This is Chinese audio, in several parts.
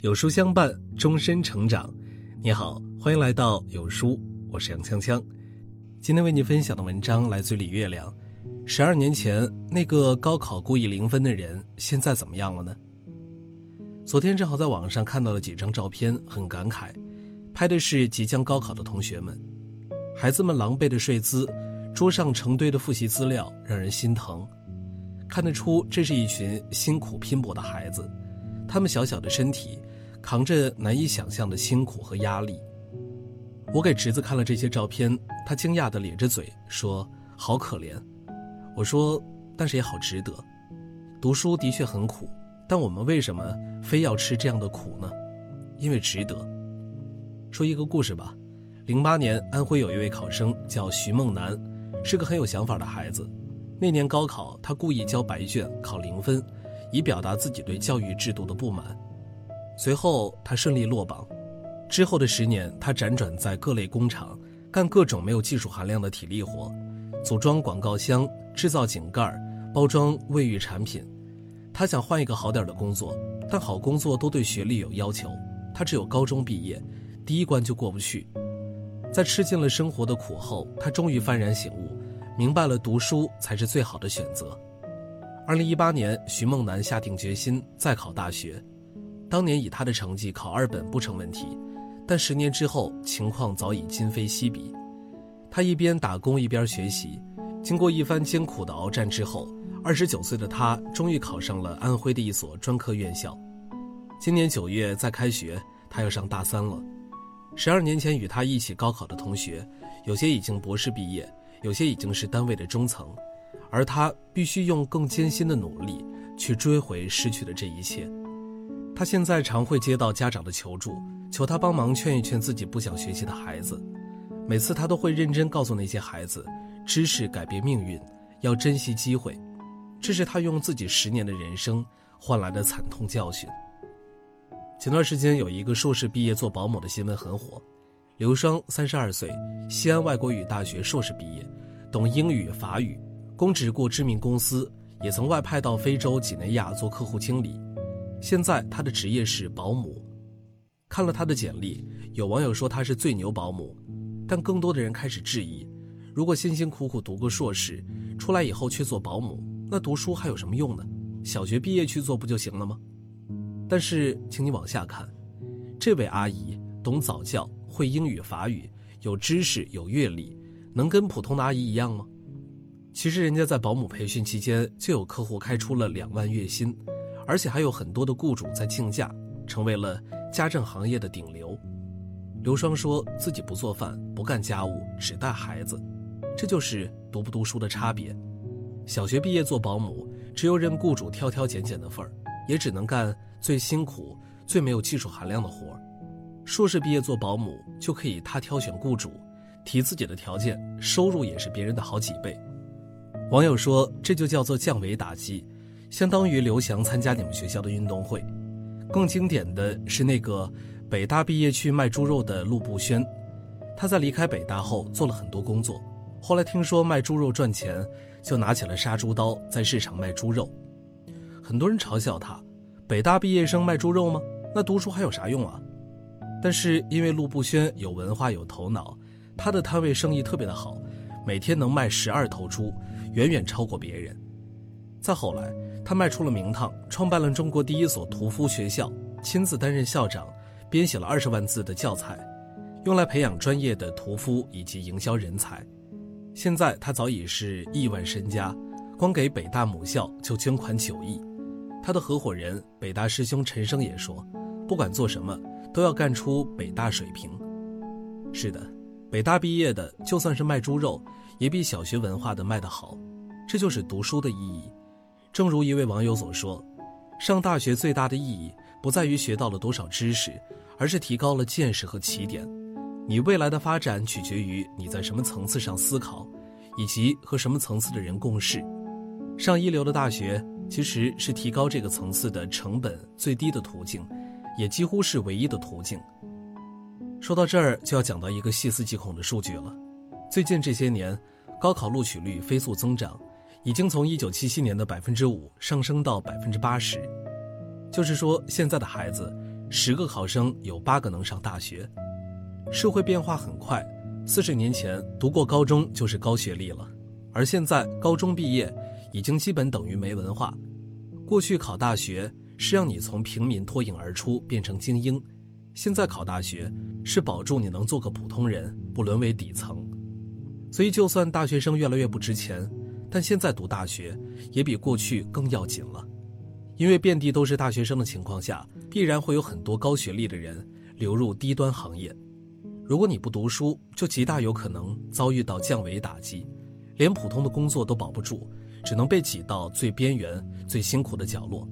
有书相伴，终身成长。你好，欢迎来到有书，我是杨锵锵。今天为你分享的文章来自李月亮。十二年前那个高考故意零分的人，现在怎么样了呢？昨天正好在网上看到了几张照片，很感慨。拍的是即将高考的同学们，孩子们狼狈的睡姿，桌上成堆的复习资料，让人心疼。看得出，这是一群辛苦拼搏的孩子，他们小小的身体。扛着难以想象的辛苦和压力，我给侄子看了这些照片，他惊讶地咧着嘴说：“好可怜。”我说：“但是也好值得。读书的确很苦，但我们为什么非要吃这样的苦呢？因为值得。”说一个故事吧。零八年，安徽有一位考生叫徐梦楠，是个很有想法的孩子。那年高考，他故意交白卷考零分，以表达自己对教育制度的不满。随后，他顺利落榜。之后的十年，他辗转在各类工厂，干各种没有技术含量的体力活，组装广告箱、制造井盖、包装卫浴产品。他想换一个好点的工作，但好工作都对学历有要求，他只有高中毕业，第一关就过不去。在吃尽了生活的苦后，他终于幡然醒悟，明白了读书才是最好的选择。二零一八年，徐梦楠下定决心再考大学。当年以他的成绩考二本不成问题，但十年之后情况早已今非昔比。他一边打工一边学习，经过一番艰苦的鏖战之后，二十九岁的他终于考上了安徽的一所专科院校。今年九月再开学，他要上大三了。十二年前与他一起高考的同学，有些已经博士毕业，有些已经是单位的中层，而他必须用更艰辛的努力去追回失去的这一切。他现在常会接到家长的求助，求他帮忙劝一劝自己不想学习的孩子。每次他都会认真告诉那些孩子，知识改变命运，要珍惜机会。这是他用自己十年的人生换来的惨痛教训。前段时间有一个硕士毕业做保姆的新闻很火，刘双三十二岁，西安外国语大学硕士毕业，懂英语法语，供职过知名公司，也曾外派到非洲几内亚做客户经理。现在他的职业是保姆，看了他的简历，有网友说他是最牛保姆，但更多的人开始质疑：如果辛辛苦苦读个硕士，出来以后却做保姆，那读书还有什么用呢？小学毕业去做不就行了吗？但是，请你往下看，这位阿姨懂早教，会英语法语，有知识有阅历，能跟普通的阿姨一样吗？其实人家在保姆培训期间就有客户开出了两万月薪。而且还有很多的雇主在竞价，成为了家政行业的顶流。刘双说自己不做饭，不干家务，只带孩子，这就是读不读书的差别。小学毕业做保姆，只有任雇主挑挑拣拣的份儿，也只能干最辛苦、最没有技术含量的活儿。硕士毕业做保姆，就可以他挑选雇主，提自己的条件，收入也是别人的好几倍。网友说，这就叫做降维打击。相当于刘翔参加你们学校的运动会，更经典的是那个北大毕业去卖猪肉的陆步轩，他在离开北大后做了很多工作，后来听说卖猪肉赚钱，就拿起了杀猪刀在市场卖猪肉。很多人嘲笑他，北大毕业生卖猪肉吗？那读书还有啥用啊？但是因为陆步轩有文化有头脑，他的摊位生意特别的好，每天能卖十二头猪，远远超过别人。再后来。他卖出了名堂，创办了中国第一所屠夫学校，亲自担任校长，编写了二十万字的教材，用来培养专业的屠夫以及营销人才。现在他早已是亿万身家，光给北大母校就捐款九亿。他的合伙人北大师兄陈生也说，不管做什么都要干出北大水平。是的，北大毕业的就算是卖猪肉，也比小学文化的卖得好。这就是读书的意义。正如一位网友所说，上大学最大的意义不在于学到了多少知识，而是提高了见识和起点。你未来的发展取决于你在什么层次上思考，以及和什么层次的人共事。上一流的大学其实是提高这个层次的成本最低的途径，也几乎是唯一的途径。说到这儿，就要讲到一个细思极恐的数据了：最近这些年，高考录取率飞速增长。已经从1977年的百分之五上升到百分之八十，就是说，现在的孩子，十个考生有八个能上大学。社会变化很快，四十年前读过高中就是高学历了，而现在高中毕业已经基本等于没文化。过去考大学是让你从平民脱颖而出变成精英，现在考大学是保住你能做个普通人，不沦为底层。所以，就算大学生越来越不值钱，但现在读大学也比过去更要紧了，因为遍地都是大学生的情况下，必然会有很多高学历的人流入低端行业。如果你不读书，就极大有可能遭遇到降维打击，连普通的工作都保不住，只能被挤到最边缘、最辛苦的角落，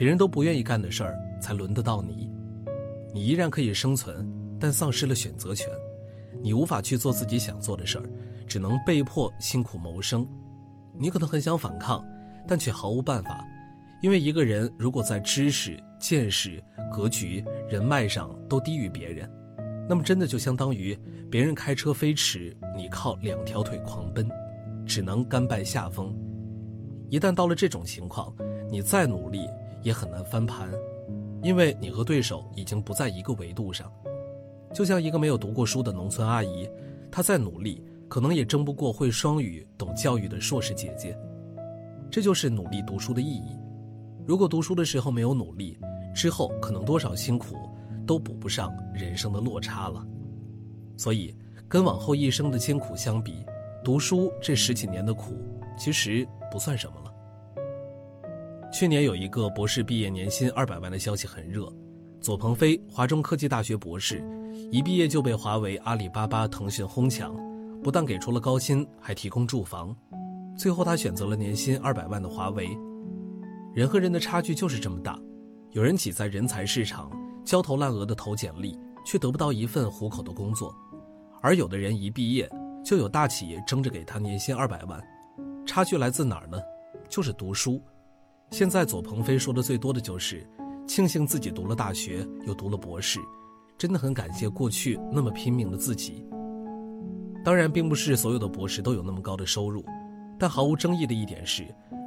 别人都不愿意干的事儿才轮得到你。你依然可以生存，但丧失了选择权，你无法去做自己想做的事儿，只能被迫辛苦谋生。你可能很想反抗，但却毫无办法，因为一个人如果在知识、见识、格局、人脉上都低于别人。那么，真的就相当于别人开车飞驰，你靠两条腿狂奔，只能甘拜下风。一旦到了这种情况，你再努力也很难翻盘，因为你和对手已经不在一个维度上。就像一个没有读过书的农村阿姨，她再努力，可能也争不过会双语、懂教育的硕士姐姐。这就是努力读书的意义。如果读书的时候没有努力，之后可能多少辛苦。都补不上人生的落差了，所以跟往后一生的艰苦相比，读书这十几年的苦其实不算什么了。去年有一个博士毕业年薪二百万的消息很热，左鹏飞，华中科技大学博士，一毕业就被华为、阿里巴巴、腾讯哄抢，不但给出了高薪，还提供住房，最后他选择了年薪二百万的华为。人和人的差距就是这么大，有人挤在人才市场。焦头烂额的投简历，却得不到一份糊口的工作；而有的人一毕业，就有大企业争着给他年薪二百万。差距来自哪儿呢？就是读书。现在左鹏飞说的最多的就是，庆幸自己读了大学，又读了博士，真的很感谢过去那么拼命的自己。当然，并不是所有的博士都有那么高的收入，但毫无争议的一点是，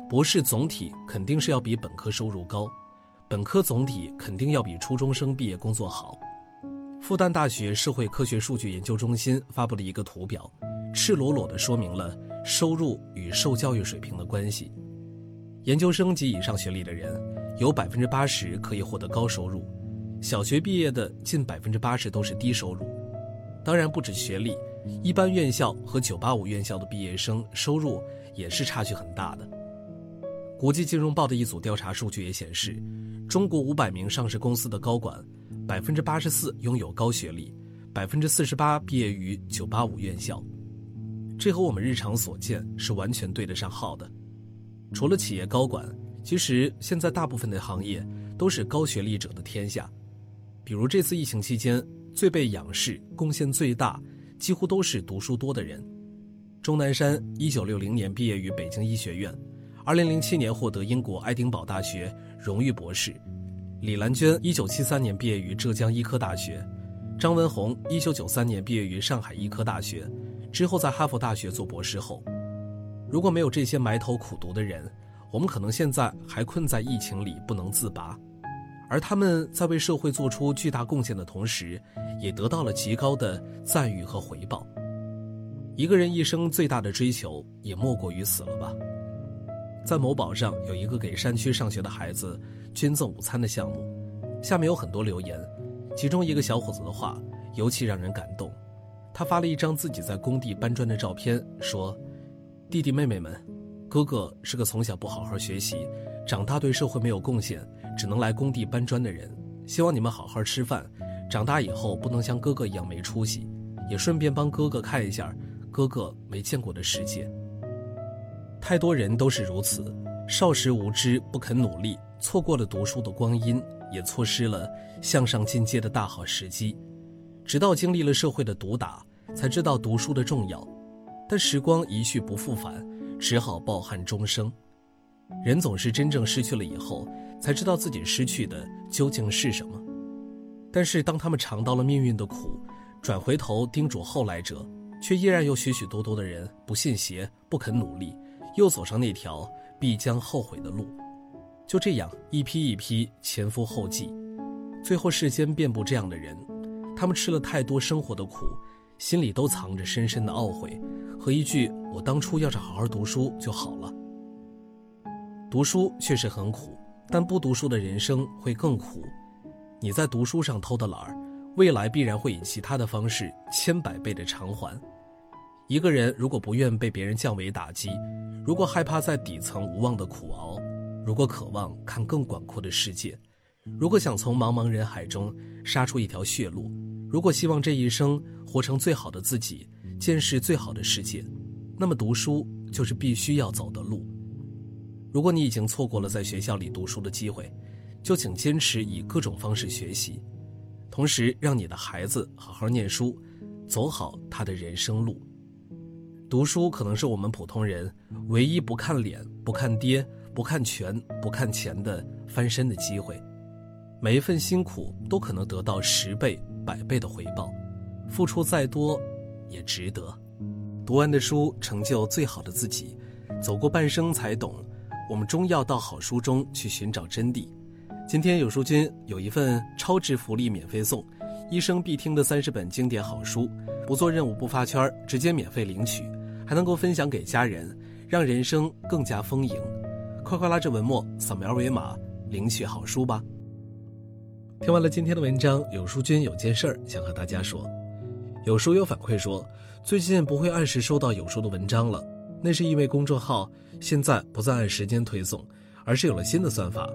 博士总体肯定是要比本科收入高。本科总体肯定要比初中生毕业工作好。复旦大学社会科学数据研究中心发布了一个图表，赤裸裸地说明了收入与受教育水平的关系。研究生及以上学历的人，有百分之八十可以获得高收入；小学毕业的近百分之八十都是低收入。当然，不止学历，一般院校和985院校的毕业生收入也是差距很大的。国际金融报的一组调查数据也显示。中国五百名上市公司的高管，百分之八十四拥有高学历，百分之四十八毕业于九八五院校，这和我们日常所见是完全对得上号的。除了企业高管，其实现在大部分的行业都是高学历者的天下。比如这次疫情期间，最被仰视、贡献最大，几乎都是读书多的人。钟南山一九六零年毕业于北京医学院，二零零七年获得英国爱丁堡大学。荣誉博士，李兰娟一九七三年毕业于浙江医科大学，张文宏一九九三年毕业于上海医科大学，之后在哈佛大学做博士后。如果没有这些埋头苦读的人，我们可能现在还困在疫情里不能自拔。而他们在为社会做出巨大贡献的同时，也得到了极高的赞誉和回报。一个人一生最大的追求，也莫过于死了吧。在某宝上有一个给山区上学的孩子捐赠午餐的项目，下面有很多留言，其中一个小伙子的话尤其让人感动。他发了一张自己在工地搬砖的照片，说：“弟弟妹妹们，哥哥是个从小不好好学习，长大对社会没有贡献，只能来工地搬砖的人。希望你们好好吃饭，长大以后不能像哥哥一样没出息，也顺便帮哥哥看一下哥哥没见过的世界。”太多人都是如此，少时无知，不肯努力，错过了读书的光阴，也错失了向上进阶的大好时机。直到经历了社会的毒打，才知道读书的重要。但时光一去不复返，只好抱憾终生。人总是真正失去了以后，才知道自己失去的究竟是什么。但是当他们尝到了命运的苦，转回头叮嘱后来者，却依然有许许多多的人不信邪，不肯努力。又走上那条必将后悔的路。就这样，一批一批前赴后继，最后世间遍布这样的人，他们吃了太多生活的苦，心里都藏着深深的懊悔和一句“我当初要是好好读书就好了”。读书确实很苦，但不读书的人生会更苦。你在读书上偷的懒儿，未来必然会以其他的方式千百倍的偿还。一个人如果不愿被别人降维打击，如果害怕在底层无望的苦熬，如果渴望看更广阔的世界，如果想从茫茫人海中杀出一条血路，如果希望这一生活成最好的自己，见识最好的世界，那么读书就是必须要走的路。如果你已经错过了在学校里读书的机会，就请坚持以各种方式学习，同时让你的孩子好好念书，走好他的人生路。读书可能是我们普通人唯一不看脸、不看爹、不看权、不看钱的翻身的机会。每一份辛苦都可能得到十倍、百倍的回报，付出再多也值得。读完的书，成就最好的自己。走过半生才懂，我们终要到好书中去寻找真谛。今天有书君有一份超值福利免费送，一生必听的三十本经典好书，不做任务不发圈，直接免费领取。还能够分享给家人，让人生更加丰盈。快快拉着文末扫描二维码领取好书吧。听完了今天的文章，有书君有件事儿想和大家说。有书友反馈说，最近不会按时收到有书的文章了，那是因为公众号现在不再按时间推送，而是有了新的算法。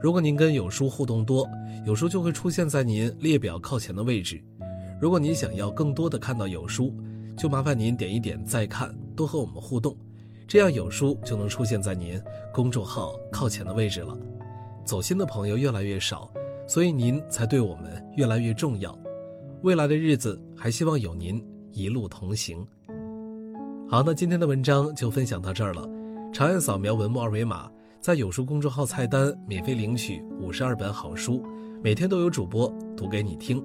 如果您跟有书互动多，有书就会出现在您列表靠前的位置。如果您想要更多的看到有书，就麻烦您点一点再看，多和我们互动，这样有书就能出现在您公众号靠前的位置了。走心的朋友越来越少，所以您才对我们越来越重要。未来的日子还希望有您一路同行。好，那今天的文章就分享到这儿了。长按扫描文末二维码，在有书公众号菜单免费领取五十二本好书，每天都有主播读给你听。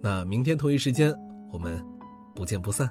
那明天同一时间，我们。不见不散。